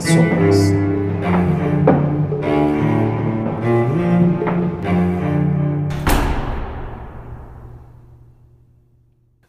las.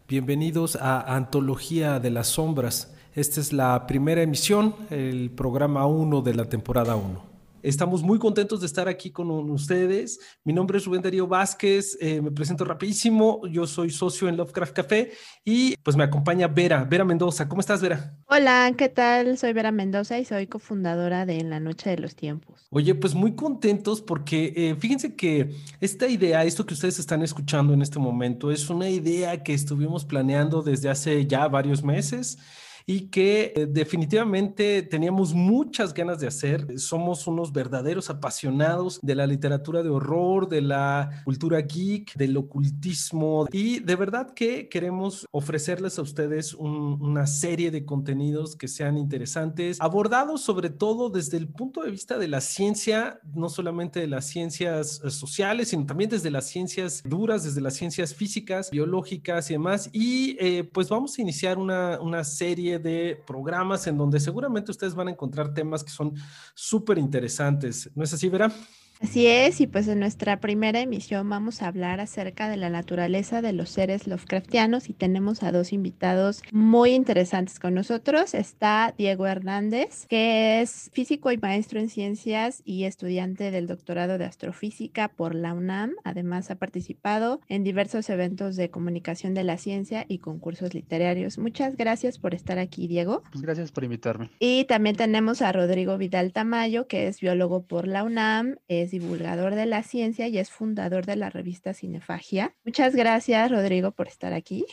Bienvenidos a Antología de las Sombras. Esta es la primera emisión, el programa 1 de la temporada 1. Estamos muy contentos de estar aquí con ustedes. Mi nombre es Rubén Darío Vázquez, eh, me presento rapidísimo. Yo soy socio en Lovecraft Café y pues me acompaña Vera, Vera Mendoza. ¿Cómo estás, Vera? Hola, ¿qué tal? Soy Vera Mendoza y soy cofundadora de En la Noche de los Tiempos. Oye, pues muy contentos porque eh, fíjense que esta idea, esto que ustedes están escuchando en este momento, es una idea que estuvimos planeando desde hace ya varios meses y que eh, definitivamente teníamos muchas ganas de hacer. Somos unos verdaderos apasionados de la literatura de horror, de la cultura geek, del ocultismo y de verdad que queremos ofrecerles a ustedes una serie de contenidos que sean interesantes, abordados sobre todo desde el punto de vista de la ciencia, no solamente de las ciencias eh, sociales, sino también desde las ciencias duras, desde las ciencias físicas, biológicas y demás. Y eh, pues vamos a iniciar una, una serie de programas en donde seguramente ustedes van a encontrar temas que son súper interesantes. ¿No es así, Vera? Así es, y pues en nuestra primera emisión vamos a hablar acerca de la naturaleza de los seres Lovecraftianos y tenemos a dos invitados muy interesantes con nosotros. Está Diego Hernández, que es físico y maestro en ciencias y estudiante del doctorado de astrofísica por la UNAM. Además ha participado en diversos eventos de comunicación de la ciencia y concursos literarios. Muchas gracias por estar aquí, Diego. Pues gracias por invitarme. Y también tenemos a Rodrigo Vidal Tamayo, que es biólogo por la UNAM divulgador de la ciencia y es fundador de la revista Cinefagia. Muchas gracias, Rodrigo, por estar aquí.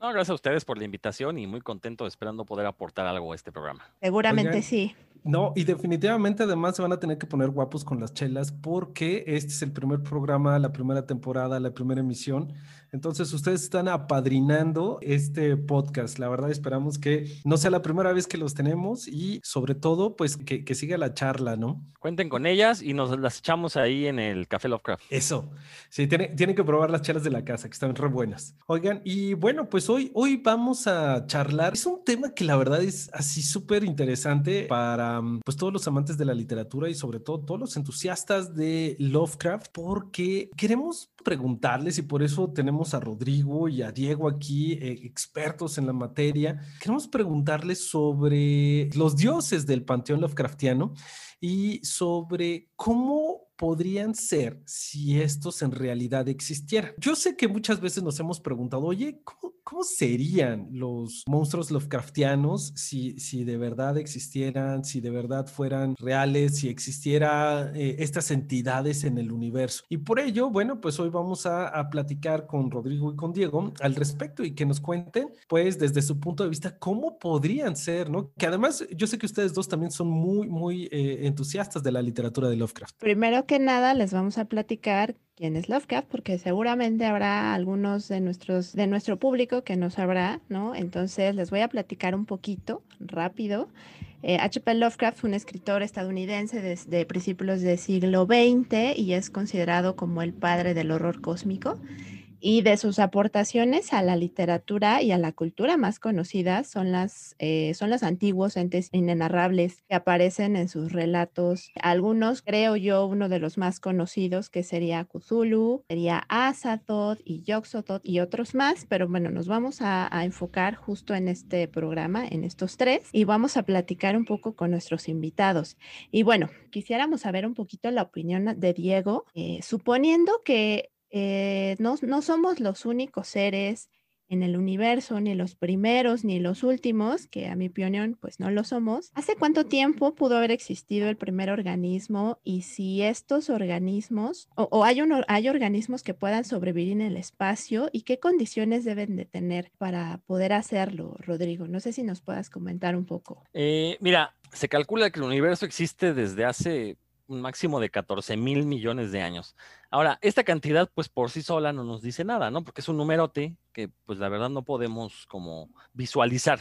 No, gracias a ustedes por la invitación y muy contento esperando poder aportar algo a este programa. Seguramente sí. No, y definitivamente además se van a tener que poner guapos con las chelas porque este es el primer programa, la primera temporada, la primera emisión. Entonces ustedes están apadrinando este podcast. La verdad esperamos que no sea la primera vez que los tenemos y sobre todo pues que, que siga la charla, ¿no? Cuenten con ellas y nos las echamos ahí en el Café Lovecraft. Eso. Sí, tienen, tienen que probar las chelas de la casa que están re buenas. Oigan, y bueno, pues hoy, hoy vamos a charlar. Es un tema que la verdad es así súper interesante para pues todos los amantes de la literatura y sobre todo todos los entusiastas de Lovecraft porque queremos preguntarles y por eso tenemos a Rodrigo y a Diego aquí, eh, expertos en la materia. Queremos preguntarles sobre los dioses del panteón Lovecraftiano y sobre cómo podrían ser si estos en realidad existieran. Yo sé que muchas veces nos hemos preguntado, oye, ¿cómo, serían los monstruos Lovecraftianos si, si de verdad existieran, si de verdad fueran reales, si existieran eh, estas entidades en el universo? Y por ello, bueno, pues hoy vamos a, platicar con Rodrigo y con Diego al respecto y que nos cuenten, pues desde su punto de vista, cómo podrían ser, ¿no? Que además yo sé que ustedes dos también son muy, muy eh, entusiastas de la literatura de Lovecraft. Primero que nada les vamos a platicar quién es Lovecraft, porque seguramente habrá algunos de nuestros de nuestro público que no sabrá, ¿no? Entonces les voy a platicar un poquito rápido. H.P. Eh, Lovecraft fue un escritor estadounidense desde principios del siglo XX y es considerado como el padre del horror cósmico y de sus aportaciones a la literatura y a la cultura más conocidas son las, eh, son los antiguos entes inenarrables que aparecen en sus relatos. Algunos, creo yo, uno de los más conocidos que sería Cthulhu, sería Azathoth y Yoxotot y otros más, pero bueno, nos vamos a, enfocar justo en este programa, en estos tres, y vamos a platicar un poco con nuestros invitados. Y bueno, quisiéramos saber un poquito la opinión de Diego, eh, suponiendo que eh, no, no somos los únicos seres en el universo, ni los primeros, ni los últimos, que a mi opinión, pues no lo somos. ¿Hace cuánto tiempo pudo haber existido el primer organismo y si estos organismos, o, hay, hay organismos que puedan sobrevivir en el espacio y qué condiciones deben de tener para poder hacerlo, Rodrigo? No sé si nos puedas comentar un poco. Eh, mira, se calcula que el universo existe desde hace un máximo de 14 mil millones de años. Ahora, esta cantidad, pues por sí sola no nos dice nada, ¿no? Porque es un numerote que, pues la verdad no podemos como visualizar.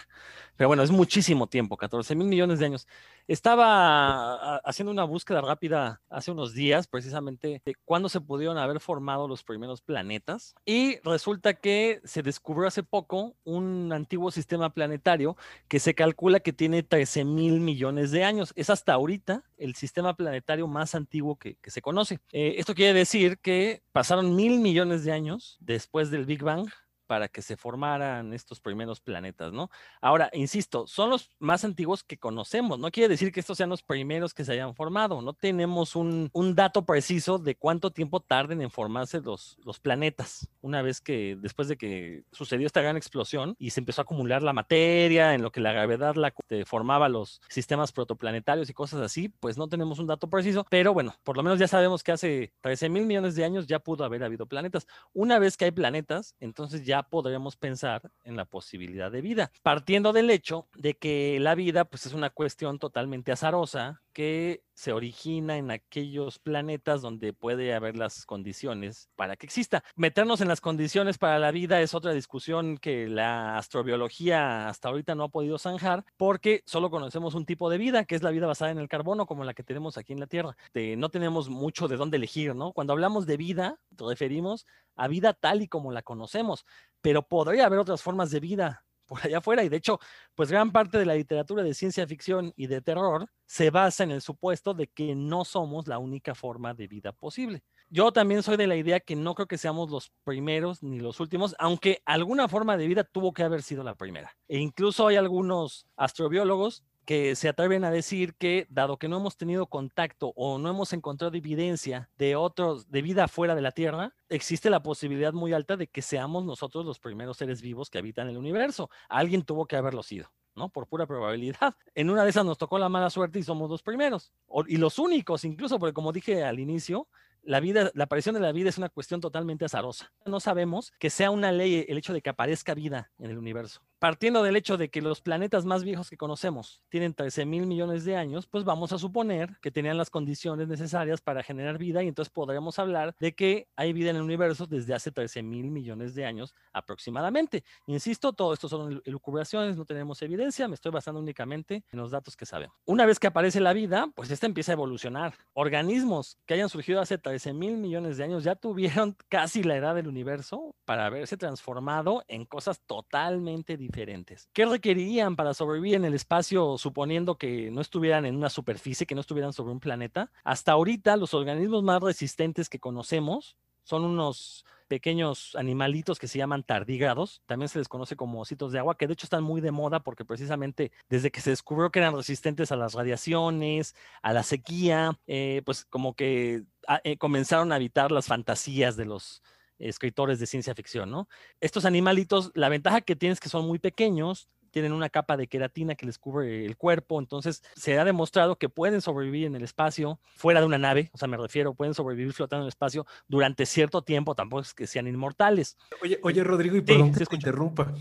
Pero bueno, es muchísimo tiempo, 14 mil millones de años. Estaba haciendo una búsqueda rápida hace unos días, precisamente, de cuándo se pudieron haber formado los primeros planetas. Y resulta que se descubrió hace poco un antiguo sistema planetario que se calcula que tiene 13 mil millones de años. Es hasta ahorita el sistema planetario más antiguo que, se conoce. Eh, esto quiere decir que pasaron mil millones de años después del Big Bang para que se formaran estos primeros planetas, ¿no? Ahora, insisto, son los más antiguos que conocemos, no quiere decir que estos sean los primeros que se hayan formado, no tenemos un, dato preciso de cuánto tiempo tarden en formarse los, los planetas, una vez que después de que sucedió esta gran explosión y se empezó a acumular la materia, en lo que la gravedad la, formaba los sistemas protoplanetarios y cosas así, pues no tenemos un dato preciso, pero bueno, por lo menos ya sabemos que hace 13 mil millones de años ya pudo haber habido planetas. Una vez que hay planetas, entonces ya podremos pensar en la posibilidad de vida, partiendo del hecho de que la vida pues es una cuestión totalmente azarosa que se origina en aquellos planetas donde puede haber las condiciones para que exista. Meternos en las condiciones para la vida es otra discusión que la astrobiología hasta ahorita no ha podido zanjar porque solo conocemos un tipo de vida, que es la vida basada en el carbono, como la que tenemos aquí en la Tierra. no tenemos mucho de dónde elegir, ¿no? Cuando hablamos de vida, referimos a vida tal y como la conocemos, pero podría haber otras formas de vida por allá afuera. Y de hecho, pues gran parte de la literatura de ciencia ficción y de terror se basa en el supuesto de que no somos la única forma de vida posible. Yo también soy de la idea que no creo que seamos los primeros ni los últimos, aunque alguna forma de vida tuvo que haber sido la primera. E incluso hay algunos astrobiólogos que se atreven a decir que, dado que no hemos tenido contacto o no hemos encontrado evidencia de otros, de vida fuera de la Tierra, existe la posibilidad muy alta de que seamos nosotros los primeros seres vivos que habitan el universo. Alguien tuvo que haberlo sido. ¿no? Por pura probabilidad. En una de esas nos tocó la mala suerte y somos los primeros. y los únicos, incluso, porque como dije al inicio, la vida, la aparición de la vida es una cuestión totalmente azarosa. No sabemos que sea una ley el hecho de que aparezca vida en el universo partiendo del hecho de que los planetas más viejos que conocemos tienen 13 mil millones de años, pues vamos a suponer que tenían las condiciones necesarias para generar vida y entonces podríamos hablar de que hay vida en el universo desde hace 13 mil millones de años aproximadamente. Insisto, todo esto son elucubraciones, no tenemos evidencia, me estoy basando únicamente en los datos que sabemos. Una vez que aparece la vida, pues esta empieza a evolucionar. Organismos que hayan surgido hace 13 mil millones de años ya tuvieron casi la edad del universo para haberse transformado en cosas totalmente diferentes diferentes. ¿Qué requerirían para sobrevivir en el espacio suponiendo que no estuvieran en una superficie, que no estuvieran sobre un planeta? Hasta ahorita los organismos más resistentes que conocemos son unos pequeños animalitos que se llaman tardígrados, también se les conoce como ositos de agua, que de hecho están muy de moda porque precisamente desde que se descubrió que eran resistentes a las radiaciones, a la sequía, eh, pues como que ah, eh, comenzaron a habitar las fantasías de los escritores de ciencia ficción, ¿no? Estos animalitos, la ventaja que tienen es que son muy pequeños, tienen una capa de queratina que les cubre el cuerpo, entonces se ha demostrado que pueden sobrevivir en el espacio fuera de una nave, o sea, me refiero, pueden sobrevivir flotando en el espacio durante cierto tiempo, tampoco es que sean inmortales. Oye, oye Rodrigo, y perdón que te interrumpa.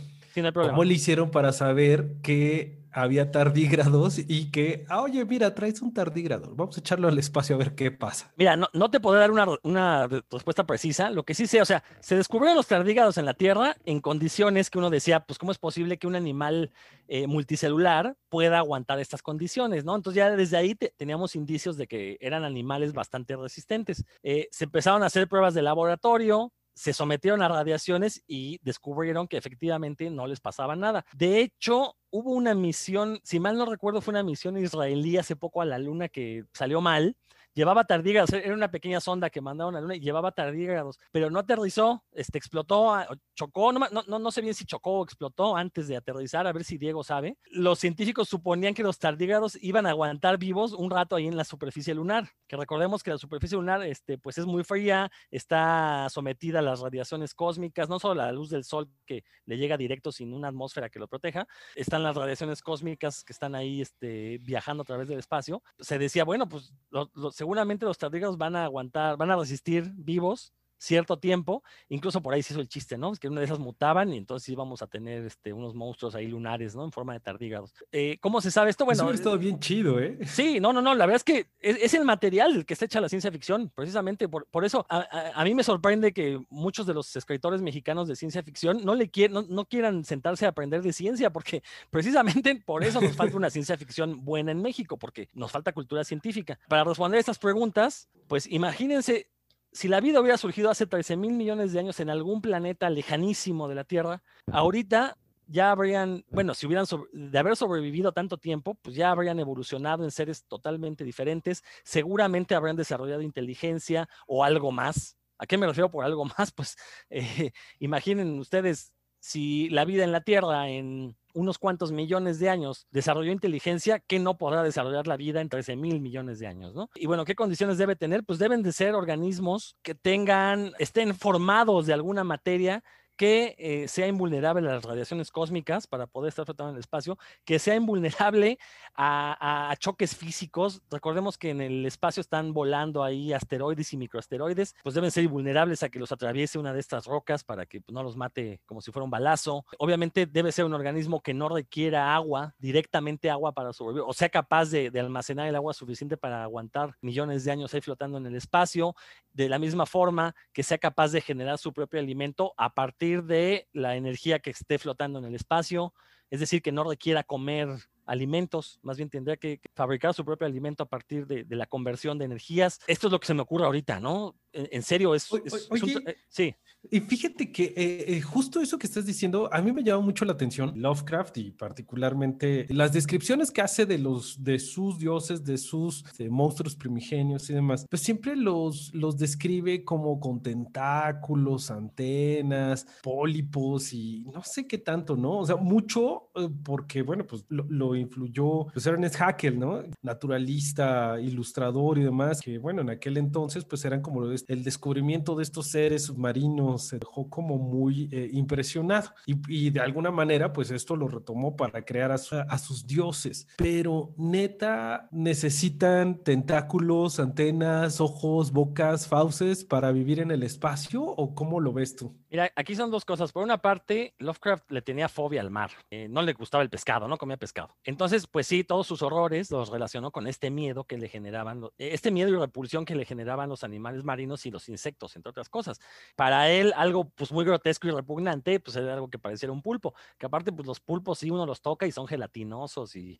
¿Cómo le hicieron para saber que había tardígrados y que, ah, oye, mira, traes un tardígrado, vamos a echarlo al espacio a ver qué pasa? Mira, no, no te puedo dar una, una, respuesta precisa, lo que sí sé, o sea, se descubrieron los tardígrados en la Tierra en condiciones que uno decía, pues, ¿cómo es posible que un animal eh, multicelular pueda aguantar estas condiciones, no? Entonces ya desde ahí teníamos indicios de que eran animales bastante resistentes. Eh, se empezaron a hacer pruebas de laboratorio, se sometieron a radiaciones y descubrieron que efectivamente no les pasaba nada. De hecho, hubo una misión, si mal no recuerdo, fue una misión israelí hace poco a la luna que salió mal llevaba tardígrados, era una pequeña sonda que mandaron a la Luna y llevaba tardígrados, pero no aterrizó, este, explotó, ah, chocó, no, no, no sé bien si chocó o explotó antes de aterrizar, a ver si Diego sabe. Los científicos suponían que los tardígrados iban a aguantar vivos un rato ahí en la superficie lunar, que recordemos que la superficie lunar este, pues es muy fría, está sometida a las radiaciones cósmicas, no solo la luz del sol que le llega directo sin una atmósfera que lo proteja, están las radiaciones cósmicas que están ahí este, viajando a través del espacio. Se decía, bueno, pues lo, seguramente los tardígrados van a aguantar, van a resistir vivos cierto tiempo, incluso por ahí se hizo el chiste, ¿no? Es que una de esas mutaban y entonces íbamos a tener este, unos monstruos ahí lunares, ¿no? En forma de tardígrados. Eh, ¿Cómo se sabe esto? Bueno, es todo bien chido, ¿eh? Sí, no, no, no, la verdad es que es, el material que se echa la ciencia ficción, precisamente por, por eso a, mí me sorprende que muchos de los escritores mexicanos de ciencia ficción no, le quieren, no, no quieran sentarse a aprender de ciencia, porque precisamente por eso nos falta una ciencia ficción buena en México, porque nos falta cultura científica. Para responder estas preguntas, pues imagínense si la vida hubiera surgido hace 13 mil millones de años en algún planeta lejanísimo de la Tierra, ahorita ya habrían, bueno, si hubieran de haber sobrevivido tanto tiempo, pues ya habrían evolucionado en seres totalmente diferentes, seguramente habrían desarrollado inteligencia o algo más. ¿A qué me refiero por algo más? Pues eh, imaginen ustedes si la vida en la Tierra en unos cuantos millones de años desarrolló inteligencia, ¿qué no podrá desarrollar la vida en 13 mil millones de años? ¿no? Y bueno, ¿qué condiciones debe tener? Pues deben de ser organismos que tengan, estén formados de alguna materia que eh, sea invulnerable a las radiaciones cósmicas para poder estar flotando en el espacio, que sea invulnerable a, choques físicos. Recordemos que en el espacio están volando ahí asteroides y microasteroides, pues deben ser invulnerables a que los atraviese una de estas rocas para que pues, no los mate como si fuera un balazo. Obviamente debe ser un organismo que no requiera agua, directamente agua para sobrevivir, o sea capaz de, de almacenar el agua suficiente para aguantar millones de años ahí flotando en el espacio, de la misma forma que sea capaz de generar su propio alimento a partir de la energía que esté flotando en el espacio, es decir, que no requiera comer alimentos, más bien tendría que, fabricar su propio alimento a partir de, la conversión de energías. Esto es lo que se me ocurre ahorita, ¿no? En, serio, es... Eh, sí. Y fíjate que eh, eh, justo eso que estás diciendo, a mí me llama mucho la atención Lovecraft y particularmente las descripciones que hace de los de sus dioses, de sus monstruos primigenios y demás, pues siempre los, los describe como con tentáculos, antenas, pólipos y no sé qué tanto, ¿no? O sea, mucho porque, bueno, pues lo, lo influyó pues Ernest Haeckel, ¿no? Naturalista, ilustrador y demás, que bueno, en aquel entonces pues eran como el descubrimiento de estos seres submarinos se dejó como muy eh, impresionado y, de alguna manera pues esto lo retomó para crear a, a sus dioses, pero neta necesitan tentáculos, antenas, ojos, bocas, fauces para vivir en el espacio o cómo lo ves tú? Mira, aquí son dos cosas. Por una parte, Lovecraft le tenía fobia al mar. Eh, no le gustaba el pescado, no comía pescado. Entonces, pues sí, todos sus horrores los relacionó con este miedo que le generaban, este miedo y repulsión que le generaban los animales marinos y los insectos, entre otras cosas. Para él, algo pues muy grotesco y repugnante, pues era algo que pareciera un pulpo. Que aparte, pues los pulpos sí uno los toca y son gelatinosos y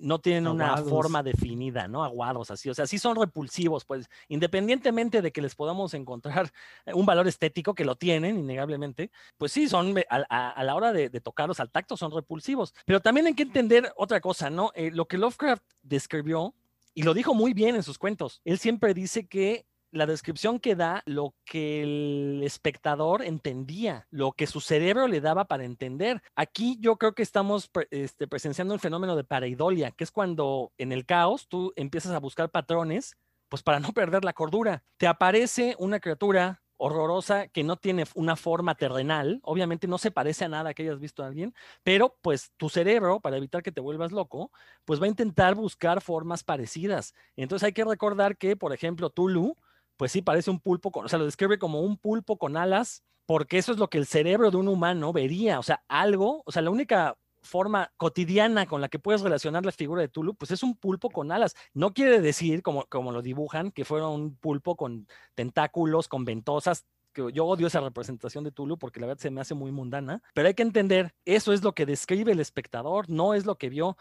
no tienen una forma definida, ¿no? Aguados así. O sea, sí son repulsivos, pues independientemente de que les podamos encontrar un valor estético, que lo tienen, innegablemente, pues sí, son a, la hora de, tocarlos al tacto son repulsivos. Pero también hay que entender otra cosa, ¿no? Eh, lo que Lovecraft describió, y lo dijo muy bien en sus cuentos, él siempre dice que la descripción que da lo que el espectador entendía, lo que su cerebro le daba para entender. Aquí yo creo que estamos este, presenciando un fenómeno de pareidolia, que es cuando en el caos tú empiezas a buscar patrones, pues para no perder la cordura. Te aparece una criatura horrorosa que no tiene una forma terrenal, obviamente no se parece a nada que hayas visto a alguien, pero pues tu cerebro, para evitar que te vuelvas loco, pues va a intentar buscar formas parecidas. Entonces hay que recordar que, por ejemplo, Tulu, pues sí parece un pulpo, con, o sea, lo describe como un pulpo con alas, porque eso es lo que el cerebro de un humano vería, o sea, algo, o sea, la única forma cotidiana con la que puedes relacionar la figura de Tulu, pues es un pulpo con alas. No quiere decir, como, como lo dibujan, que fuera un pulpo con tentáculos, con ventosas, que yo odio esa representación de Tulu porque la verdad se me hace muy mundana, pero hay que entender, eso es lo que describe el espectador, no es lo que vio.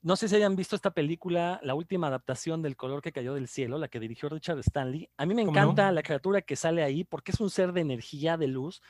No sé si hayan visto esta película, la última adaptación del color que cayó del cielo, la que dirigió Richard Stanley. A mí me encanta la criatura que sale ahí porque es un ser de energía, de luz,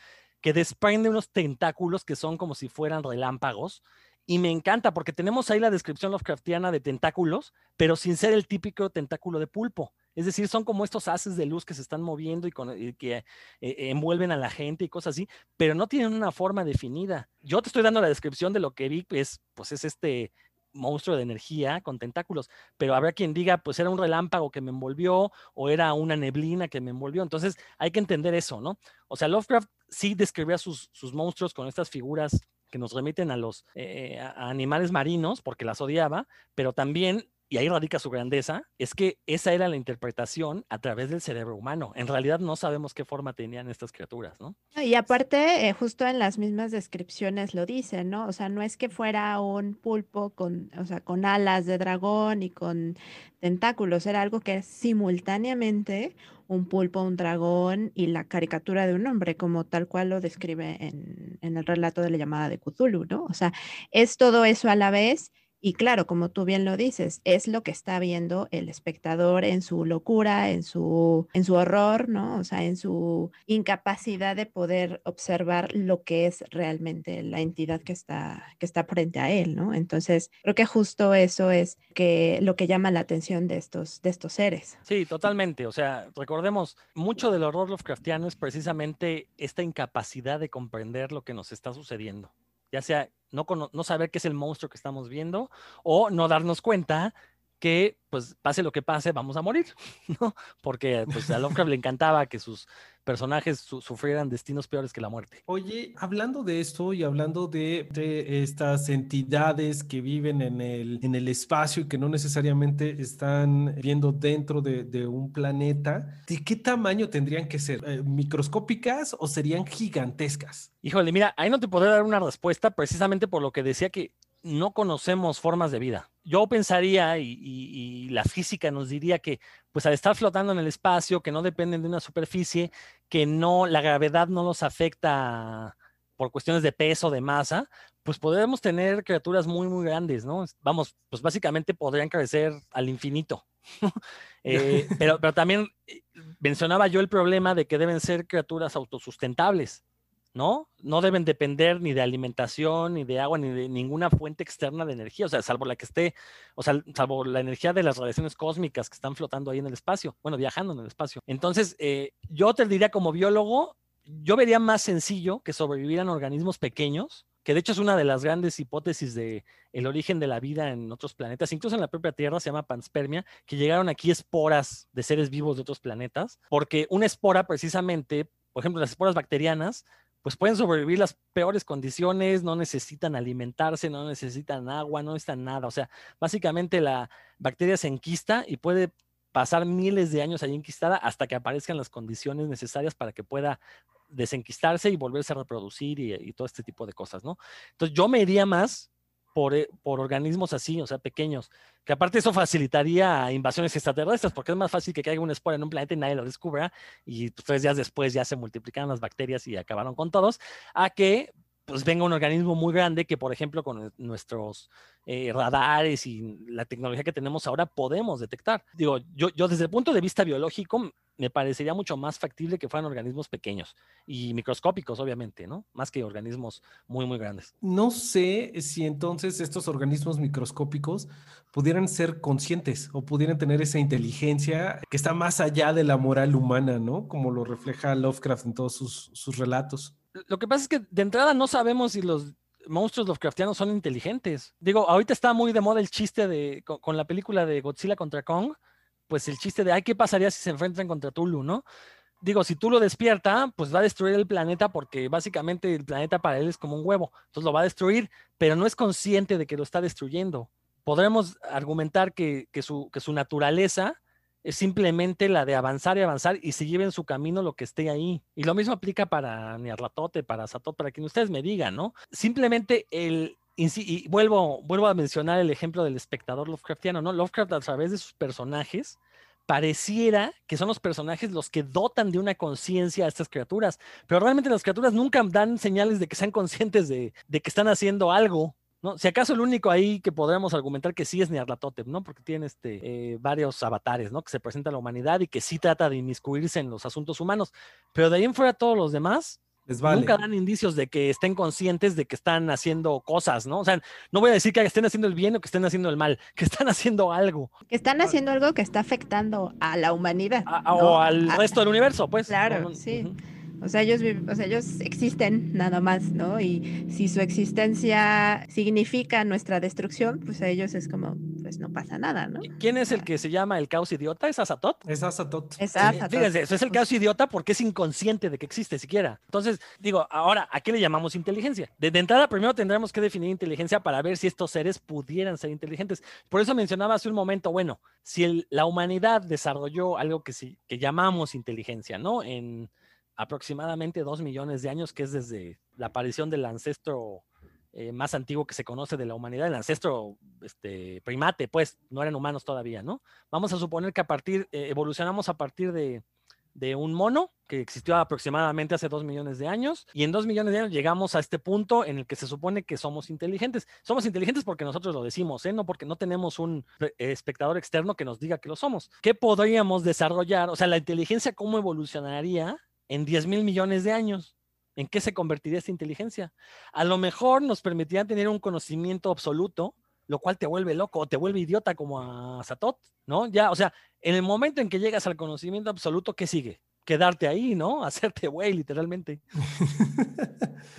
que desprende unos tentáculos que son como si fueran relámpagos. Y me encanta porque tenemos ahí la descripción Lovecraftiana de tentáculos, pero sin ser el típico tentáculo de pulpo. Es decir, son como estos haces de luz que se están moviendo y, que eh, eh, envuelven a la gente y cosas así, pero no tienen una forma definida. Yo te estoy dando la descripción de lo que vi, pues, pues es este monstruo de energía con tentáculos, pero habrá quien diga, pues era un relámpago que me envolvió o era una neblina que me envolvió. Entonces hay que entender eso, ¿no? O sea, Lovecraft sí describía sus, sus monstruos con estas figuras que nos remiten a los eh, animales marinos porque las odiaba, pero también y ahí radica su grandeza, es que esa era la interpretación a través del cerebro humano. En realidad no sabemos qué forma tenían estas criaturas, ¿no? Y aparte, eh, justo en las mismas descripciones lo dicen, ¿no? O sea, no es que fuera un pulpo con, o sea, con alas de dragón y con tentáculos, era algo que simultáneamente un pulpo, un dragón y la caricatura de un hombre, como tal cual lo describe en, en el relato de la llamada de Cthulhu, ¿no? O sea, es todo eso a la vez y claro, como tú bien lo dices, es lo que está viendo el espectador en su locura, en su, en su horror, ¿no? O sea, en su incapacidad de poder observar lo que es realmente la entidad que está, que está frente a él, ¿no? Entonces, creo que justo eso es que, lo que llama la atención de estos, de estos seres. Sí, totalmente. O sea, recordemos, mucho del horror Lovecraftiano es precisamente esta incapacidad de comprender lo que nos está sucediendo ya sea no, no saber qué es el monstruo que estamos viendo o no darnos cuenta que, pues, pase lo que pase, vamos a morir, ¿no? Porque pues, a Lovecraft le encantaba que sus personajes sufrieran destinos peores que la muerte. Oye, hablando de esto y hablando de, de, estas entidades que viven en el, en el espacio y que no necesariamente están viendo dentro de, de un planeta, ¿de qué tamaño tendrían que ser? Eh, ¿Microscópicas o serían gigantescas? Híjole, mira, ahí no te podré dar una respuesta precisamente por lo que decía que no conocemos formas de vida. Yo pensaría, y, la física nos diría que, pues al estar flotando en el espacio, que no dependen de una superficie, que no, la gravedad no los afecta por cuestiones de peso, de masa, pues podríamos tener criaturas muy, muy grandes, ¿no? Vamos, pues básicamente podrían crecer al infinito. Eh, pero, pero también eh, mencionaba yo el problema de que deben ser criaturas autosustentables. ¿No? No deben depender ni de alimentación, ni de agua, ni de ninguna fuente externa de energía, o sea, salvo la que esté, o sea, salvo la energía de las radiaciones cósmicas que están flotando ahí en el espacio, bueno, viajando en el espacio. Entonces, eh, yo te diría como biólogo, yo vería más sencillo que sobrevivieran organismos pequeños, que de hecho es una de las grandes hipótesis de el origen de la vida en otros planetas, incluso en la propia Tierra se llama panspermia, que llegaron aquí esporas de seres vivos de otros planetas, porque una espora precisamente, por ejemplo, las esporas bacterianas pues pueden sobrevivir las peores condiciones, no necesitan alimentarse, no necesitan agua, no necesitan nada. O sea, básicamente la bacteria se enquista y puede pasar miles de años ahí enquistada hasta que aparezcan las condiciones necesarias para que pueda desenquistarse y volverse a reproducir y, y todo este tipo de cosas, ¿no? Entonces yo me iría más eh, por, organismos así, o sea, pequeños. Que aparte eso facilitaría invasiones extraterrestres, porque es más fácil que caiga una espora en un planeta y nadie lo descubra, y tres días después ya se multiplicaron las bacterias y acabaron con todos, a que pues venga un organismo muy grande que, por ejemplo, con nuestros eh, radares y la tecnología que tenemos ahora podemos detectar. Digo, yo, yo desde el punto de vista biológico me parecería mucho más factible que fueran organismos pequeños y microscópicos, obviamente, ¿no? Más que organismos muy, muy grandes. No sé si entonces estos organismos microscópicos pudieran ser conscientes o pudieran tener esa inteligencia que está más allá de la moral humana, ¿no? Como lo refleja Lovecraft en todos sus, sus relatos lo que pasa es que de entrada no sabemos si los monstruos Lovecraftianos son inteligentes. Digo, ahorita está muy de moda el chiste de, con, la película de Godzilla contra Kong, pues el chiste de, ay, ¿qué pasaría si se enfrentan contra Tulu, no? Digo, si Tulu despierta, pues va a destruir el planeta porque básicamente el planeta para él es como un huevo. Entonces lo va a destruir, pero no es consciente de que lo está destruyendo. Podremos argumentar que, que, su, que su naturaleza es simplemente la de avanzar y avanzar y seguir en su camino lo que esté ahí. Y lo mismo aplica para Niarlatote, para Satot, para quien ustedes me digan, ¿no? Simplemente el, y vuelvo, vuelvo a mencionar el ejemplo del espectador Lovecraftiano, ¿no? Lovecraft a través de sus personajes pareciera que son los personajes los que dotan de una conciencia a estas criaturas, pero realmente las criaturas nunca dan señales de que sean conscientes de, que están haciendo algo. ¿no? Si acaso el único ahí que podríamos argumentar que sí es Nyarlathotep, ¿no? Porque tiene este, eh, varios avatares, ¿no? Que se presenta a la humanidad y que sí trata de inmiscuirse en los asuntos humanos. Pero de ahí en fuera todos los demás nunca dan indicios de que estén conscientes de que están haciendo cosas, ¿no? O sea, no voy a decir que estén haciendo el bien o que estén haciendo el mal, que están haciendo algo. Que están haciendo algo que está afectando a la humanidad. O al resto del universo, pues. Claro, sí. O sea, ellos, o sea, ellos existen nada más, ¿no? Y si su existencia significa nuestra destrucción, pues a ellos es como, pues no pasa nada, ¿no? ¿Quién es el que se llama el caos idiota? ¿Es Azatot? Es Azatot. Es Sí, Azatoth. Fíjense, eso es el caos idiota porque es inconsciente de que existe siquiera. Entonces, digo, ahora, ¿a qué le llamamos inteligencia? De, de entrada, primero tendremos que definir inteligencia para ver si estos seres pudieran ser inteligentes. Por eso mencionaba hace un momento, bueno, si el- la humanidad desarrolló algo que, sí, que llamamos inteligencia, ¿no? En aproximadamente dos millones de años, que es desde la aparición del ancestro eh, más antiguo que se conoce de la humanidad, el ancestro este, primate, pues no eran humanos todavía, ¿no? Vamos a suponer que a partir, eh, evolucionamos a partir de, de un mono que existió aproximadamente hace dos millones de años y en dos millones de años llegamos a este punto en el que se supone que somos inteligentes. Somos inteligentes porque nosotros lo decimos, ¿eh? no porque no tenemos un eh, espectador externo que nos diga que lo somos. ¿Qué podríamos desarrollar? O sea, la inteligencia, ¿cómo evolucionaría en 10 mil millones de años? ¿En qué se convertiría esta inteligencia? A lo mejor nos permitiría tener un conocimiento absoluto, lo cual te vuelve loco o te vuelve idiota como a Satot, ¿no? Ya, o sea, en el momento en que llegas al conocimiento absoluto, ¿qué sigue? Quedarte ahí, ¿no? Hacerte güey, literalmente.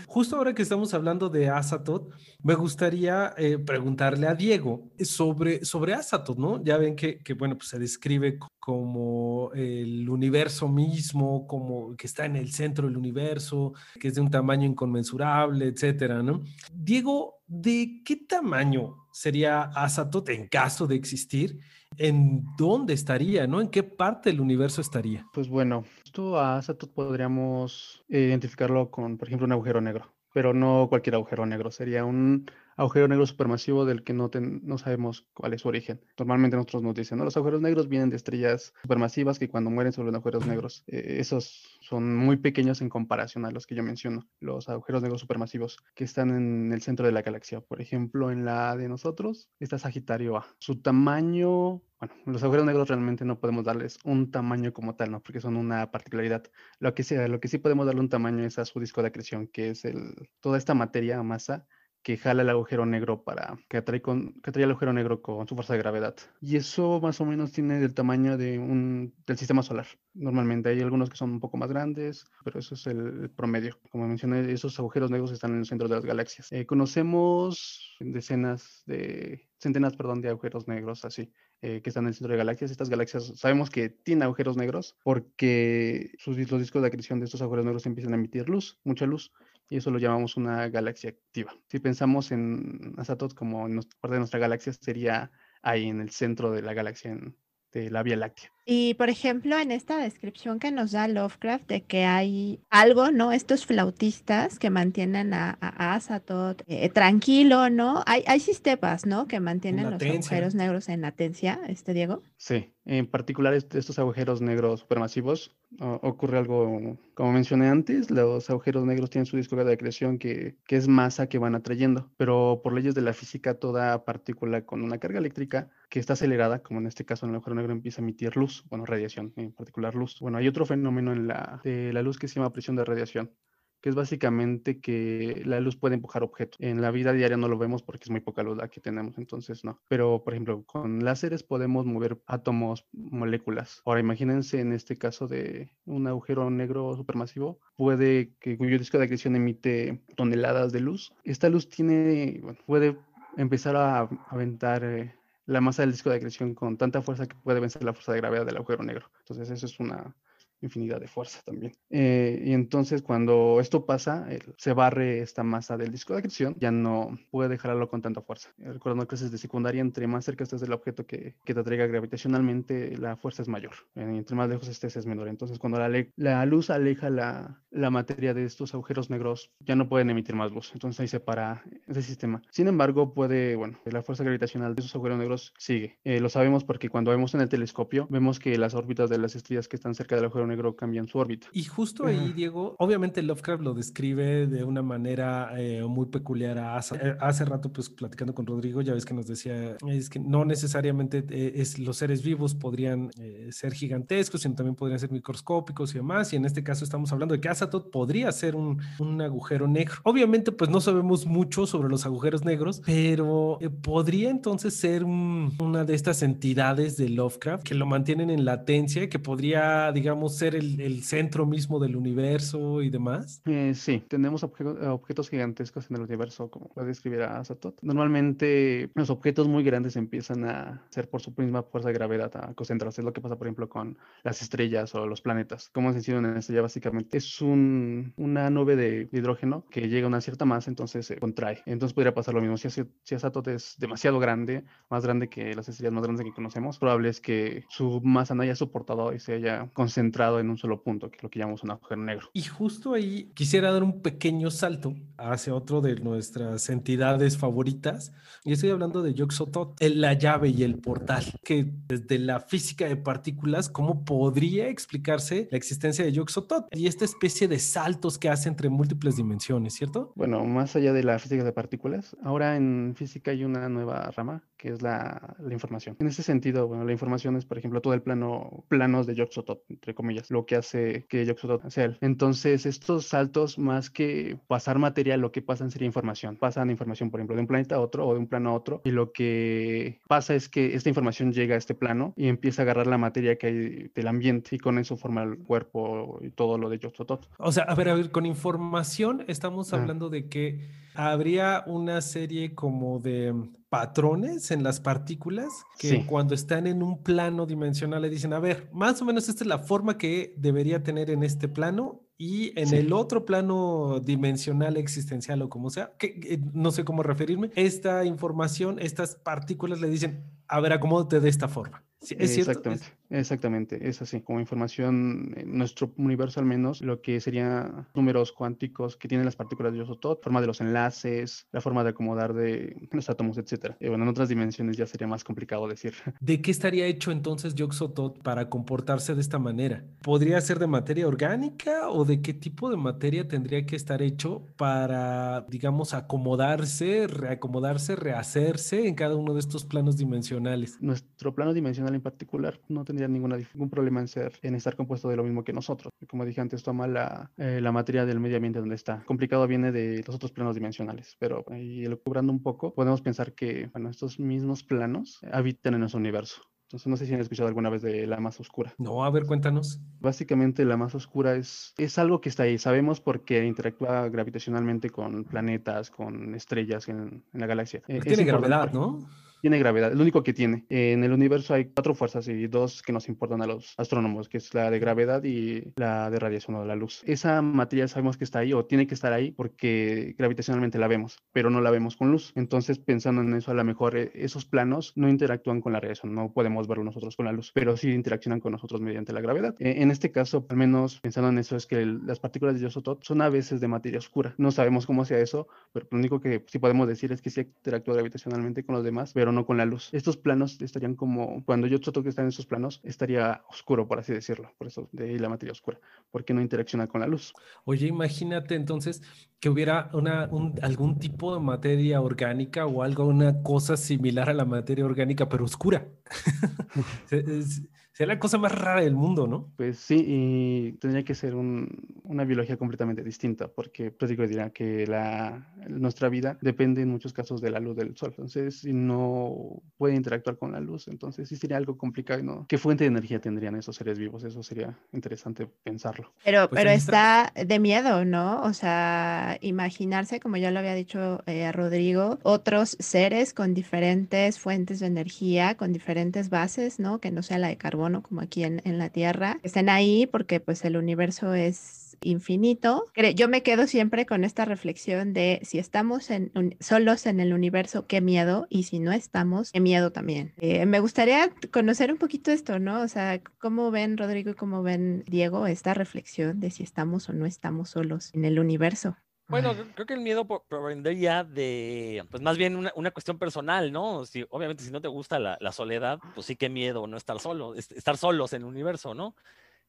Justo ahora que estamos hablando de Azatoth, me gustaría eh, preguntarle a Diego sobre, sobre Azatoth, ¿no? Ya ven que, que, bueno, pues se describe co- como el universo mismo, como que está en el centro del universo, que es de un tamaño inconmensurable, etcétera, ¿no? Diego, ¿de qué tamaño sería Azatoth en caso de existir? ¿En dónde estaría, no? ¿En qué parte del universo estaría? Pues bueno, esto a Saturn podríamos identificarlo con, por ejemplo, un agujero negro, pero no cualquier agujero negro, sería un agujero negro supermasivo del que no, no sabemos cuál es su origen. Normalmente nosotros nos dicen, ¿no? Los agujeros negros vienen de estrellas supermasivas que cuando mueren se vuelven agujeros negros. Eh, esos son muy pequeños en comparación a los que yo menciono, los agujeros negros supermasivos que están en el centro de la galaxia. Por ejemplo, en la de nosotros está Sagitario A. Su tamaño, bueno, los agujeros negros realmente no podemos darles un tamaño como tal, ¿no? Porque son una particularidad. Lo que sea, lo que sí podemos darle un tamaño es a su disco de acreción, que es el, toda esta materia, masa, que jala el agujero negro para que atrae, que atrae el agujero negro con su fuerza de gravedad. Y eso más o menos tiene el tamaño de un, del sistema solar. Normalmente hay algunos que son un poco más grandes, pero eso es el, promedio. Como mencioné, esos agujeros negros están en el centro de las galaxias. Eh, conocemos decenas de, centenas, perdón, de agujeros negros así eh, que están en el centro de galaxias. Estas galaxias sabemos que tienen agujeros negros porque sus, los discos de acreción de estos agujeros negros empiezan a emitir luz, mucha luz, y eso lo llamamos una galaxia activa. Si pensamos en Azatoth como en nuestra- parte de nuestra galaxia, sería ahí en el centro de la galaxia, en- de la Vía Láctea. Y por ejemplo, en esta descripción que nos da Lovecraft de que hay algo, ¿no? Estos flautistas que mantienen a, a Azatoth eh, tranquilo, ¿no? Hay, hay sistemas, ¿no? Que mantienen los agujeros negros en latencia, este Diego. Sí, en particular est- estos agujeros negros supermasivos ocurre algo, como mencioné antes, los agujeros negros tienen su disco de acreción que, que es masa que van atrayendo, pero por leyes de la física toda partícula con una carga eléctrica que está acelerada, como en este caso en el agujero negro empieza a emitir luz, bueno, radiación, en particular luz. Bueno, hay otro fenómeno en la, de la luz que se llama presión de radiación que es básicamente que la luz puede empujar objetos. En la vida diaria no lo vemos porque es muy poca luz la que tenemos, entonces no. Pero, por ejemplo, con láseres podemos mover átomos, moléculas. Ahora, imagínense en este caso de un agujero negro supermasivo, puede que cuyo disco de acreción emite toneladas de luz. Esta luz tiene, puede empezar a aventar eh, la masa del disco de acreción con tanta fuerza que puede vencer la fuerza de gravedad del agujero negro. Entonces, eso es una infinidad de fuerza también. Eh, y entonces cuando esto pasa, se barre esta masa del disco de acreción, ya no puede jalarlo con tanta fuerza. Eh, Recordando clases de secundaria, entre más cerca estés del objeto que, que te atraiga gravitacionalmente, la fuerza es mayor. Eh, entre más lejos estés es menor. Entonces cuando la, la luz aleja la, la materia de estos agujeros negros, ya no pueden emitir más luz. Entonces ahí se para ese sistema. Sin embargo, puede, bueno, la fuerza gravitacional de esos agujeros negros sigue. Eh, lo sabemos porque cuando vemos en el telescopio, vemos que las órbitas de las estrellas que están cerca del agujero negro cambian su órbita. Y justo ahí. Diego, obviamente Lovecraft lo describe de una manera eh, muy peculiar a Asa. Eh, hace rato, pues platicando con Rodrigo, ya ves que nos decía, es que no necesariamente eh, es, los seres vivos podrían eh, ser gigantescos, sino también podrían ser microscópicos y demás. Y en este caso estamos hablando de que Azatoth podría ser un, un agujero negro. Obviamente, pues no sabemos mucho sobre los agujeros negros, pero eh, podría entonces ser un- una de estas entidades de Lovecraft que lo mantienen en latencia y que podría, digamos, ser el, centro mismo del universo y demás? Eh, sí, tenemos obje- objetos gigantescos en el universo, como puede describir a Satot. Normalmente los objetos muy grandes empiezan a ser por su misma fuerza de gravedad a concentrarse. Es lo que pasa, por ejemplo, con las estrellas o los planetas. ¿Cómo se en una estrella? Básicamente es un, una nube de hidrógeno que llega a una cierta masa, entonces se contrae. Entonces podría pasar lo mismo. Si, si Satot es demasiado grande, más grande que las estrellas más grandes que conocemos, probable es que su masa no haya soportado y se haya concentrado en un solo punto, que es lo que llamamos un agujero negro. Y justo ahí quisiera dar un pequeño salto hacia otro de nuestras entidades favoritas. Y estoy hablando de Yoxotot, la llave y el portal, que desde la física de partículas, ¿cómo podría explicarse la existencia de Yoxotot y esta especie de saltos que hace entre múltiples dimensiones, ¿cierto? Bueno, más allá de la física de partículas, ahora en física hay una nueva rama que es la, la información. En ese sentido, bueno, la información es, por ejemplo, todo el plano, planos de Yoxotot, entre comillas, lo que hace que Yoxotot sea él. Entonces, estos saltos, más que pasar material, lo que pasan sería información. Pasan información, por ejemplo, de un planeta a otro o de un plano a otro, y lo que pasa es que esta información llega a este plano y empieza a agarrar la materia que hay del ambiente, y con eso forma el cuerpo y todo lo de Yoxotot. O sea, a ver, a ver, con información estamos Ah. hablando de que habría una serie como de mm, patrones en las partículas que Sí. cuando están en un plano dimensional le dicen, a ver, más o menos esta es la forma que debería tener en este plano y en Sí. el otro plano dimensional existencial o como sea, que, que no sé cómo referirme, esta información, estas partículas le dicen, a ver, acomódate de esta forma. Sí, ¿Es cierto? Exactamente, exactamente, es así, como información, en nuestro universo al menos, lo que serían números cuánticos que tienen las partículas de Yoxotot, forma de los enlaces, la forma de acomodar de los átomos, etcétera. Y bueno, en otras dimensiones ya sería más complicado decir. ¿De qué estaría hecho entonces Yoxotot para comportarse de esta manera? ¿Podría ser de materia orgánica o de qué tipo de materia tendría que estar hecho para, digamos, acomodarse, reacomodarse, rehacerse en cada uno de estos planos dimensionales? Nuestro plano dimensional en particular no tendría ninguna, dif- ningún problema en ser, en estar compuesto de lo mismo que nosotros. Como dije antes, toma la, eh, la materia del medio ambiente donde está. Complicado viene de los otros planos dimensionales, pero ahí elucubrando un poco, podemos pensar que, bueno, estos mismos planos habitan en nuestro universo. Entonces, no sé si han escuchado alguna vez de la masa oscura. No, a ver, cuéntanos. Básicamente la masa oscura es, es algo que está ahí. Sabemos porque interactúa gravitacionalmente con planetas, con estrellas en, en la galaxia. Eh, es Tiene gravedad, ¿no? Tiene gravedad, es lo único que tiene. En el universo hay cuatro fuerzas y dos que nos importan a los astrónomos, que es la de gravedad y la de radiación o la luz. Esa materia sabemos que está ahí o tiene que estar ahí porque gravitacionalmente la vemos, pero no la vemos con luz. Entonces, pensando en eso, a lo mejor eh, esos planos no interactúan con la radiación, no podemos verlo nosotros con la luz, pero sí interaccionan con nosotros mediante la gravedad. Eh, en este caso, al menos pensando en eso, es que el- las partículas de Yoxotot son a veces de materia oscura. No sabemos cómo sea eso, pero lo único que sí podemos decir es que sí interactúa gravitacionalmente con los demás, pero no con la luz. Estos planos estarían como, cuando Yoxotot está en esos planos, estaría oscuro, por así decirlo. Por eso de ahí la materia oscura, porque no interacciona con la luz. Oye, imagínate entonces que hubiera un- algún tipo de materia orgánica o algo, una cosa similar a la materia orgánica, pero oscura. Sería la cosa más rara del mundo, ¿no? Pues sí, y tendría que ser un- una biología completamente distinta, porque pues digo, dirá que la, nuestra vida depende en muchos casos de la luz del sol. Entonces, si no puede interactuar con la luz, entonces sí sería algo complicado, ¿no? ¿Qué fuente de energía tendrían esos seres vivos? Eso sería interesante pensarlo. Pero, Pues pero está de miedo, ¿no? O sea, imaginarse, como ya lo había dicho eh, a Rodrigo, otros seres con diferentes fuentes de energía, con diferentes bases, ¿no? Que no sea la de carbono como aquí en, la Tierra, estén ahí porque pues el universo es infinito. Yo me quedo siempre con esta reflexión de si estamos en solos en el universo, qué miedo, y si no estamos, qué miedo también. Eh, me gustaría conocer un poquito esto, ¿no? O sea, ¿cómo ven Rodrigo y cómo ven Diego esta reflexión de si estamos o no estamos solos en el universo? Bueno, creo- que el miedo provendría de, pues más bien una, una cuestión personal, ¿no? Si, obviamente si no te gusta la, la soledad, pues sí que miedo no estar solo, est- estar solos en el universo, ¿no?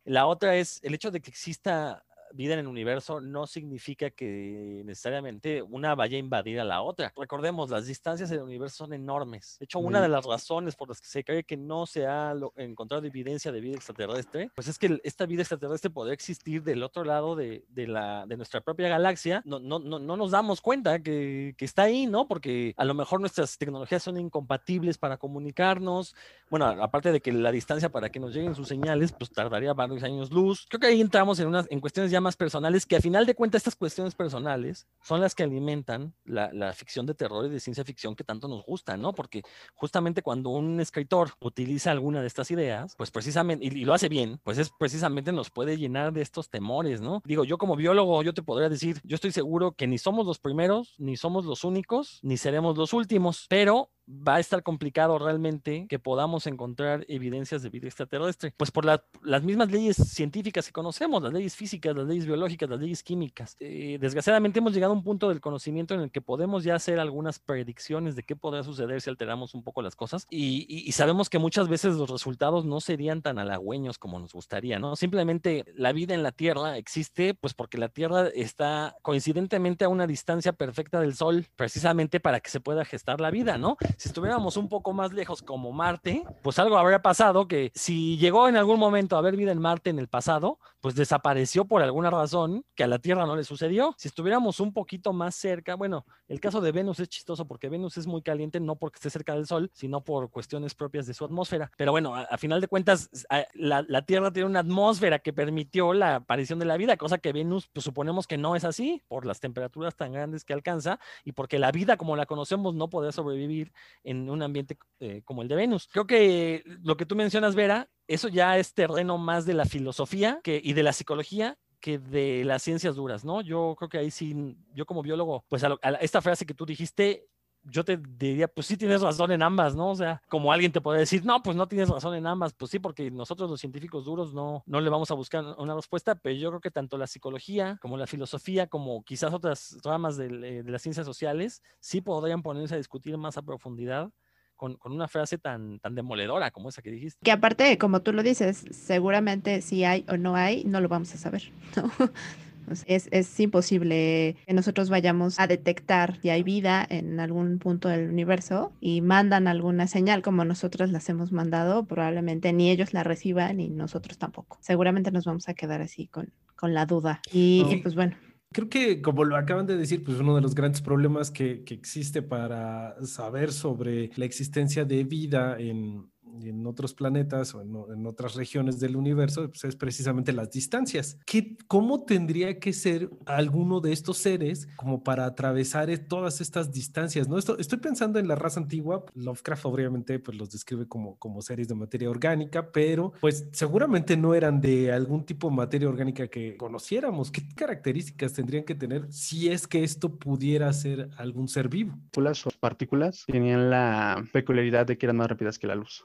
La otra es el hecho de que exista vida en el universo no significa que necesariamente una vaya a invadir a la otra. Recordemos, las distancias en el universo son enormes. De hecho, una de las razones por las que se cree que no se ha encontrado evidencia de vida extraterrestre, pues es que esta vida extraterrestre podría existir del otro lado de, la, de nuestra propia galaxia. No, no, no, no nos damos cuenta que, que está ahí, ¿no? Porque a lo mejor nuestras tecnologías son incompatibles para comunicarnos. Bueno, aparte de que la distancia para que nos lleguen sus señales, pues tardaría varios años luz. Creo que ahí entramos en, unas, en cuestiones ya más personales, que a final de cuentas estas cuestiones personales son las que alimentan la, ficción de terror y de ciencia ficción que tanto nos gusta, ¿no? Porque justamente cuando un escritor utiliza alguna de estas ideas, pues precisamente, y, lo hace bien, pues es precisamente nos puede llenar de estos temores, ¿no? Digo, yo como biólogo, yo te podría decir, yo estoy seguro que ni somos los primeros, ni somos los únicos, ni seremos los últimos, pero va a estar complicado realmente que podamos encontrar evidencias de vida extraterrestre, pues por las mismas leyes científicas que conocemos, las leyes físicas, las leyes biológicas, las leyes químicas. Eh, desgraciadamente hemos llegado a un punto del conocimiento en el que podemos ya hacer algunas predicciones de qué podría suceder si alteramos un poco las cosas y, sabemos que muchas veces los resultados no serían tan halagüeños como nos gustaría, ¿no? Simplemente la vida en la Tierra existe pues porque la Tierra está coincidentemente a una distancia perfecta del Sol precisamente para que se pueda gestar la vida, ¿no? Si estuviéramos un poco más lejos como Marte, pues algo habría pasado que si llegó en algún momento a haber vida en Marte en el pasado, pues desapareció por alguna razón que a la Tierra no le sucedió. Si estuviéramos un poquito más cerca, bueno, el caso de Venus es chistoso porque Venus es muy caliente no porque esté cerca del Sol, sino por cuestiones propias de su atmósfera. Pero bueno, a, final de cuentas, la, Tierra tiene una atmósfera que permitió la aparición de la vida, cosa que Venus, pues suponemos que no es así por las temperaturas tan grandes que alcanza y porque la vida como la conocemos no puede sobrevivir en un ambiente eh, como el de Venus. Creo que lo que tú mencionas, Vera, eso ya es terreno más de la filosofía que, y de la psicología que de las ciencias duras, ¿no? Yo creo que ahí sí, yo como biólogo, pues a esta frase que tú dijiste, yo te diría, pues sí tienes razón en ambas, ¿no? O sea, como alguien te puede decir, no, pues no tienes razón en ambas, pues sí, porque nosotros los científicos duros no, no le vamos a buscar una respuesta, pero yo creo que tanto la psicología como la filosofía, como quizás otras ramas de, eh, de las ciencias sociales, sí podrían ponerse a discutir más a profundidad con, con, una frase tan, tan demoledora como esa que dijiste. Que aparte, como tú lo dices, seguramente si hay o no hay, no lo vamos a saber, ¿no? Es, es, imposible que nosotros vayamos a detectar si hay vida en algún punto del universo y mandan alguna señal como nosotros las hemos mandado, probablemente ni ellos la reciban ni nosotros tampoco. Seguramente nos vamos a quedar así con, con la duda. Y, pues bueno. Creo que, como lo acaban de decir, pues uno de los grandes problemas que, que existe para saber sobre la existencia de vida en, en otros planetas o en, otras regiones del universo, pues es precisamente las distancias. ¿Qué, ¿Cómo tendría que ser alguno de estos seres como para atravesar todas estas distancias? ¿no? Esto, estoy pensando en la raza antigua, Lovecraft obviamente pues los describe como, como seres de materia orgánica, pero pues seguramente no eran de algún tipo de materia orgánica que conociéramos. ¿Qué características tendrían que tener si es que esto pudiera ser algún ser vivo? Las partículas tenían la peculiaridad de que eran más rápidas que la luz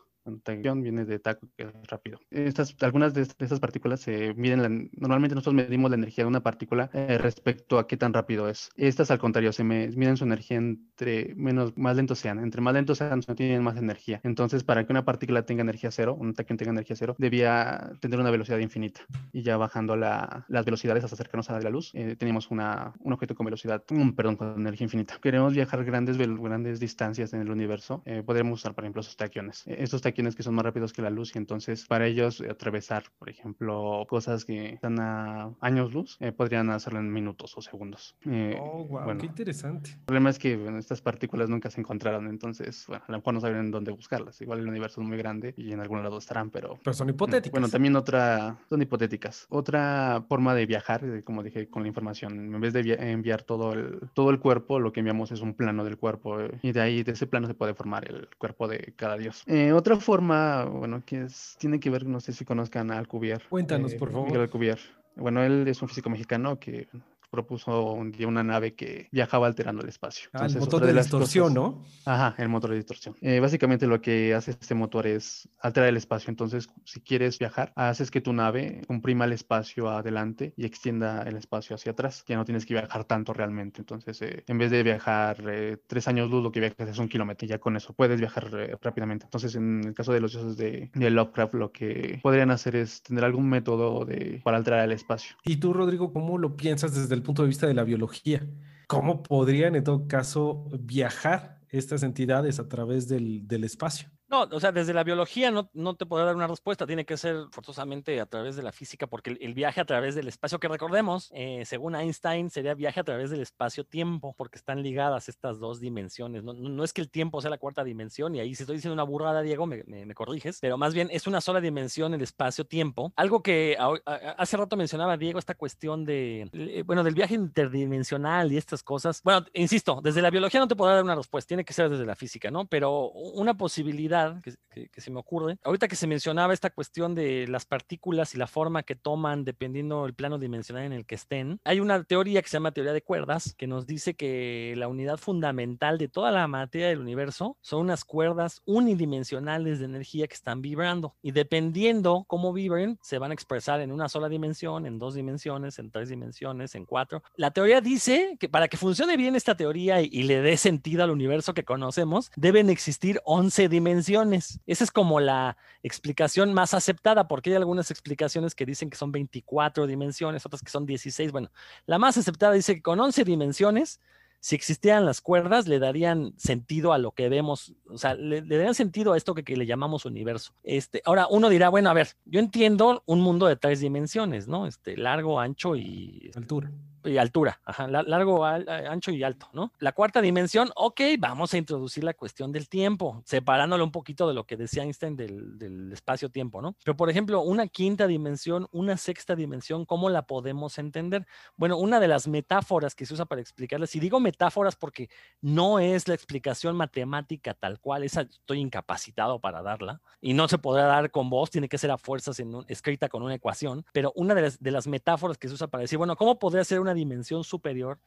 viene de taco, que es rápido. Estas, algunas de, estas partículas se miden, normalmente nosotros medimos la energía de una partícula eh, respecto a qué tan rápido es. Estas al contrario, se miden su energía entre menos, más lentos sean. Entre más lentos sean, no tienen más energía. Entonces, para que una partícula tenga energía cero, un taquión tenga energía cero, debía tener una velocidad infinita. Y ya bajando la, las velocidades hasta acercarnos a la luz, eh, teníamos una, un objeto con velocidad, perdón, con energía infinita. Queremos viajar grandes, grandes distancias en el universo, eh, podremos usar, por ejemplo, esos taquiones. estos taquiones que son más rápidos que la luz y entonces para ellos atravesar, por ejemplo, cosas que están a años luz, eh, podrían hacerlo en minutos o segundos. Eh, oh, wow, qué interesante. El problema es que estas partículas nunca se encontraron, entonces, bueno, a lo mejor no saben dónde buscarlas. Igual el universo es muy grande y en algún lado estarán, pero... Pero son hipotéticas. Bueno, también otra, son hipotéticas. Otra forma de viajar, como dije, con la información, en vez de enviar todo el, todo el cuerpo, lo que enviamos es un plano del cuerpo eh, y de ahí, de ese plano se puede formar el cuerpo de cada dios. otra forma, bueno, que es, tiene que ver, no sé si conozcan a Alcubierre. Cuéntanos, por favor. Alcubierre. Bueno, él es un físico mexicano que propuso un día una nave que viajaba alterando el espacio. Ah, el motor de, distorsión, ¿no? Ajá, el motor de distorsión. Eh, básicamente lo que hace este motor es alterar el espacio. Entonces, si quieres viajar, haces que tu nave comprima el espacio adelante y extienda el espacio hacia atrás. Ya no tienes que viajar tanto realmente. Entonces, eh, en vez de viajar eh, tres años luz, lo que viajas es un kilómetro y ya con eso puedes viajar rápidamente. Entonces, en el caso de los dioses de, de Lovecraft, lo que podrían hacer es tener algún método de, para alterar el espacio. ¿Y tú, Rodrigo, cómo lo piensas desde el punto de vista de la biología? ¿Cómo podrían en todo caso viajar estas entidades a través del, del espacio? No, o sea, desde la biología no, no te podrá dar una respuesta, tiene que ser forzosamente a través de la física, porque el, viaje a través del espacio, que recordemos, eh, según Einstein, sería viaje a través del espacio-tiempo, porque están ligadas estas dos dimensiones. No, no, es que el tiempo sea la cuarta dimensión, y ahí si estoy diciendo una burrada, Diego, me, me, corriges, pero más bien es una sola dimensión el espacio-tiempo. Algo que hace rato mencionaba Diego, esta cuestión de, eh, bueno, del viaje interdimensional y estas cosas. Bueno, insisto, desde la biología no te podrá dar una respuesta, tiene que ser desde la física, ¿no? Pero una posibilidad que, se me ocurre. Ahorita que se mencionaba esta cuestión de las partículas y la forma que toman dependiendo del plano dimensional en el que estén, hay una teoría que se llama teoría de cuerdas que nos dice que la unidad fundamental de toda la materia del universo son unas cuerdas unidimensionales de energía que están vibrando y dependiendo cómo vibren se van a expresar en una sola dimensión, en dos dimensiones, en tres dimensiones, en cuatro. La teoría dice que para que funcione bien esta teoría y, y le dé sentido al universo que conocemos, deben existir 11 dimensiones esa es como la explicación más aceptada, porque hay algunas explicaciones que dicen que son 24 dimensiones, otras que son 16. Bueno, la más aceptada dice que con 11 dimensiones, si existieran las cuerdas, le darían sentido a lo que vemos, o sea, le, darían sentido a esto que, que, le llamamos universo. Este, ahora, uno dirá, bueno, a ver, yo entiendo un mundo de tres dimensiones, ¿no? Este, largo, ancho y... Altura y altura, ajá, largo, ancho y alto, ¿no? La cuarta dimensión, ok, vamos a introducir la cuestión del tiempo, separándolo un poquito de lo que decía Einstein del, del espacio-tiempo, ¿no? Pero, por ejemplo, una quinta dimensión, una sexta dimensión, ¿cómo la podemos entender? Bueno, una de las metáforas que se usa para explicarlas, y digo metáforas porque no es la explicación matemática tal cual, esa estoy incapacitado para darla, y no se podrá dar con voz, tiene que ser a fuerzas en escrita con una ecuación, pero una de las, de las metáforas que se usa para decir, bueno, ¿cómo podría ser una dimensión superior,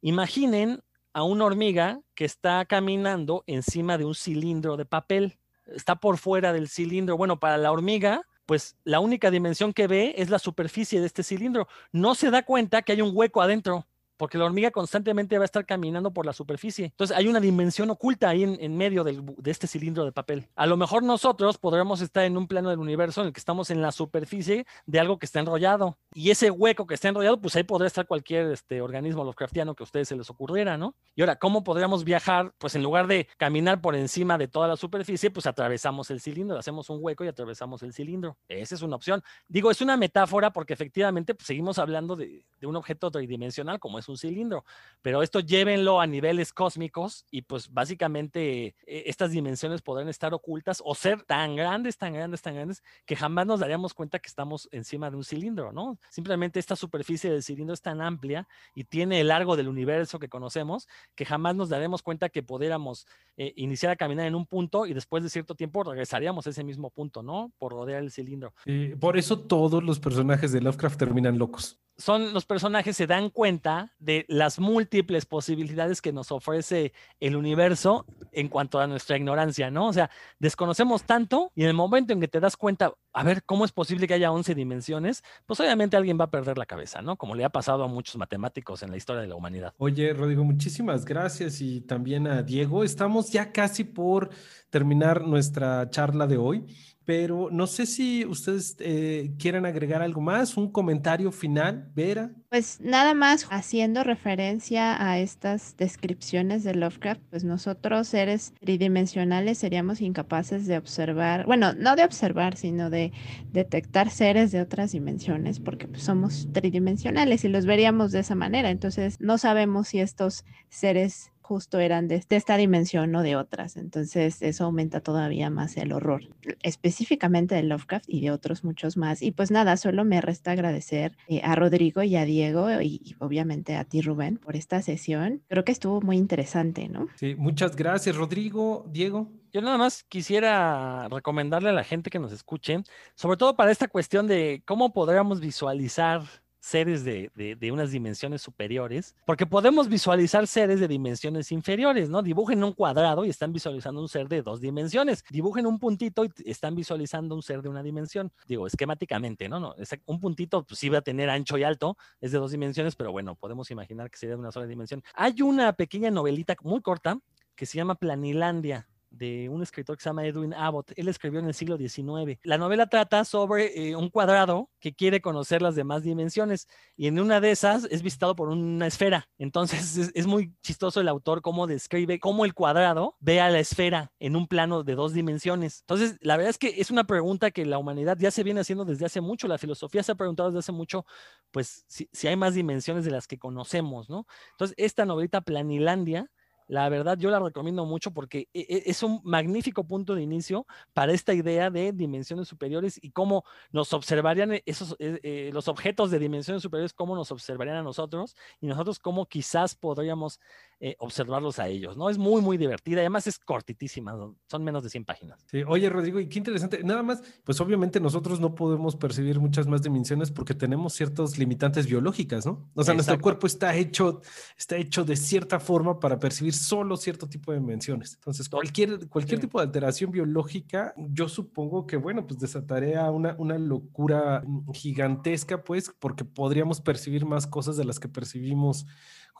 imaginen a una hormiga que está caminando encima de un cilindro de papel. Está por fuera del cilindro. Bueno, para la hormiga, pues la única dimensión que ve es la superficie de este cilindro. No se da cuenta que hay un hueco adentro porque la hormiga constantemente va a estar caminando por la superficie. Entonces hay una dimensión oculta ahí en, medio de este cilindro de papel. A lo mejor nosotros podremos estar en un plano del universo en el que estamos en la superficie de algo que está enrollado. Y ese hueco que está enrollado, pues ahí podría estar cualquier este, organismo Lovecraftiano que a ustedes se les ocurriera, ¿no? Y ahora, ¿cómo podríamos viajar? Pues en lugar de caminar por encima de toda la superficie, pues atravesamos el cilindro, hacemos un hueco y atravesamos el cilindro. Esa es una opción. Digo, es una metáfora porque efectivamente pues, seguimos hablando de, de un objeto tridimensional como es un cilindro. Pero esto llévenlo a niveles cósmicos y pues básicamente eh, estas dimensiones podrán estar ocultas o ser tan grandes, tan grandes, tan grandes que jamás nos daríamos cuenta que estamos encima de un cilindro, ¿no? Simplemente esta superficie del cilindro es tan amplia y tiene el largo del universo que conocemos que jamás nos daremos cuenta que pudiéramos eh, iniciar a caminar en un punto y después de cierto tiempo regresaríamos a ese mismo punto, ¿no? Por rodear el cilindro. por eso todos los personajes de Lovecraft terminan locos son los personajes se dan cuenta de las múltiples posibilidades que nos ofrece el universo en cuanto a nuestra ignorancia, ¿no? O sea, desconocemos tanto y en el momento en que te das cuenta, a ver, ¿cómo es posible que haya 11 dimensiones? Pues obviamente alguien va a perder la cabeza, ¿no? Como le ha pasado a muchos matemáticos en la historia de la humanidad. Oye, Rodrigo, muchísimas gracias y también a Diego. Estamos ya casi por terminar nuestra charla de hoy pero no sé si ustedes eh, quieren agregar algo más, un comentario final, Vera. Pues nada más haciendo referencia a estas descripciones de Lovecraft, pues nosotros seres tridimensionales seríamos incapaces de observar, bueno, no de observar, sino de detectar seres de otras dimensiones, porque pues, somos tridimensionales y los veríamos de esa manera. Entonces no sabemos si estos seres justo eran de, esta dimensión o de otras. Entonces eso aumenta todavía más el horror, específicamente de Lovecraft y de otros muchos más. Y pues nada, solo me resta agradecer eh, a Rodrigo y a Diego y, obviamente a ti Rubén por esta sesión. Creo que estuvo muy interesante, ¿no? Sí, muchas gracias Rodrigo, Diego. Yo nada más quisiera recomendarle a la gente que nos escuche, sobre todo para esta cuestión de cómo podríamos visualizar seres de, unas dimensiones superiores, porque podemos visualizar seres de dimensiones inferiores, ¿no? Dibujen un cuadrado y están visualizando un ser de dos dimensiones. Dibujen un puntito y están visualizando un ser de una dimensión. Digo, esquemáticamente, ¿no? no un puntito pues sí va a tener ancho y alto, es de dos dimensiones, pero bueno, podemos imaginar que sería de una sola dimensión. Hay una pequeña novelita muy corta que se llama Planilandia de un escritor que se llama Edwin Abbott. Él escribió en el siglo XIX. La novela trata sobre eh, un cuadrado que quiere conocer las demás dimensiones y en una de esas es visitado por una esfera. Entonces es, muy chistoso el autor cómo describe cómo el cuadrado ve a la esfera en un plano de dos dimensiones. Entonces, la verdad es que es una pregunta que la humanidad ya se viene haciendo desde hace mucho. La filosofía se ha preguntado desde hace mucho, pues, si, si hay más dimensiones de las que conocemos, ¿no? Entonces, esta novelita Planilandia la verdad, yo la recomiendo mucho porque e, e, es un magnífico punto de inicio para esta idea de dimensiones superiores y cómo nos observarían e, esos, eh, los objetos de dimensiones superiores, cómo nos observarían a nosotros y nosotros cómo quizás podríamos eh, observarlos a ellos, ¿no? Es muy, muy divertida. Además es cortitísima, son menos de 100 páginas. Sí, oye, Rodrigo, y qué interesante. Nada más, pues obviamente nosotros no podemos percibir muchas más dimensiones porque tenemos ciertas limitantes biológicas, ¿no? O sea, nuestro cuerpo está hecho, está hecho de cierta forma para percibir solo cierto tipo de dimensiones. Entonces, cualquier, cualquier tipo de alteración biológica, yo supongo que, bueno, pues desataría una, una locura gigantesca, pues, porque podríamos percibir más cosas de las que percibimos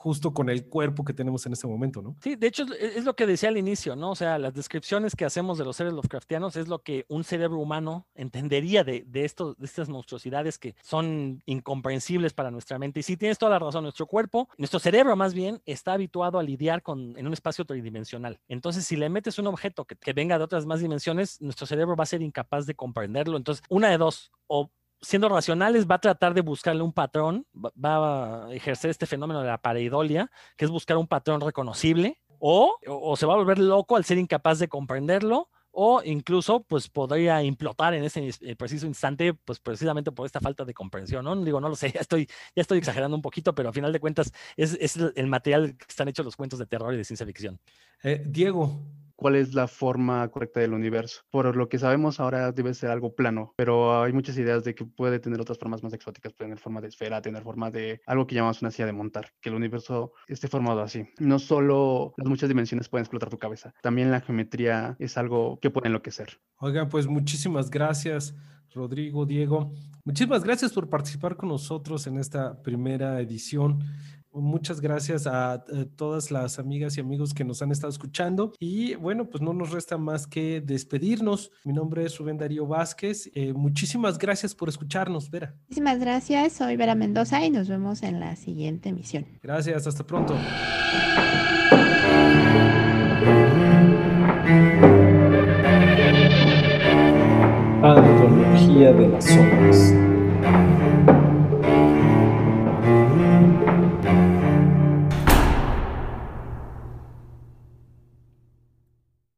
justo con el cuerpo que tenemos en este momento, ¿no? Sí, de hecho es, lo que decía al inicio, ¿no? O sea, las descripciones que hacemos de los seres Lovecraftianos es lo que un cerebro humano entendería de, de, esto, de estas monstruosidades que son incomprensibles para nuestra mente. Y sí, tienes toda la razón, nuestro cuerpo, nuestro cerebro más bien, está habituado a lidiar con, en un espacio tridimensional. Entonces, si le metes un objeto que, que venga de otras más dimensiones, nuestro cerebro va a ser incapaz de comprenderlo. Entonces, una de dos, o siendo racionales, va a tratar de buscarle un patrón, va a ejercer este fenómeno de la pareidolia, que es buscar un patrón reconocible, o, o, se va a volver loco al ser incapaz de comprenderlo, o incluso pues podría implotar en ese eh, preciso instante, pues precisamente por esta falta de comprensión, ¿no? Digo, no lo sé, ya estoy, ya estoy exagerando un poquito, pero a final de cuentas es, es el material que están hechos los cuentos de terror y de ciencia ficción. Eh, Diego, cuál es la forma correcta del universo. Por lo que sabemos ahora debe ser algo plano, pero hay muchas ideas de que puede tener otras formas más exóticas, puede tener forma de esfera, tener forma de algo que llamamos una silla de montar, que el universo esté formado así. No solo las muchas dimensiones pueden explotar tu cabeza, también la geometría es algo que puede enloquecer. Oigan, pues muchísimas gracias. Rodrigo, Diego, muchísimas gracias por participar con nosotros en esta primera edición Muchas gracias a, eh, todas las amigas y amigos que nos han estado escuchando. Y bueno, pues no nos resta más que despedirnos. Mi nombre es Rubén Darío Vázquez. Eh, muchísimas gracias por escucharnos, Vera. Muchísimas gracias. Soy Vera Mendoza y nos vemos en la siguiente emisión. Gracias. Hasta pronto. De las sombras.